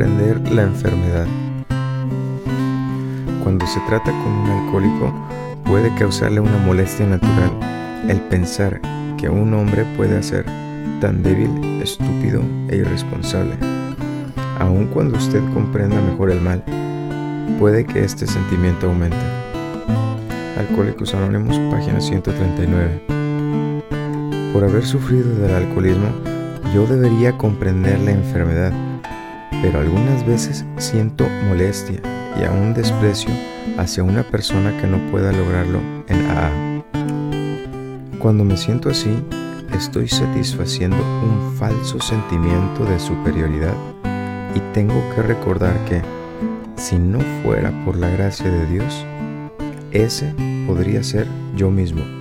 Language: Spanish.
comprender la enfermedad. Cuando se trata con un alcohólico, puede causarle una molestia natural el pensar que un hombre puede ser tan débil, estúpido e irresponsable. Aun cuando usted comprenda mejor el mal, puede que este sentimiento aumente. Alcohólicos Anónimos, página 139. Por haber sufrido del alcoholismo, yo debería comprender la enfermedad, pero algunas veces siento molestia y aún desprecio hacia una persona que no pueda lograrlo en AA. Cuando me siento así, estoy satisfaciendo un falso sentimiento de superioridad y tengo que recordar que, si no fuera por la gracia de Dios, ese podría ser yo mismo.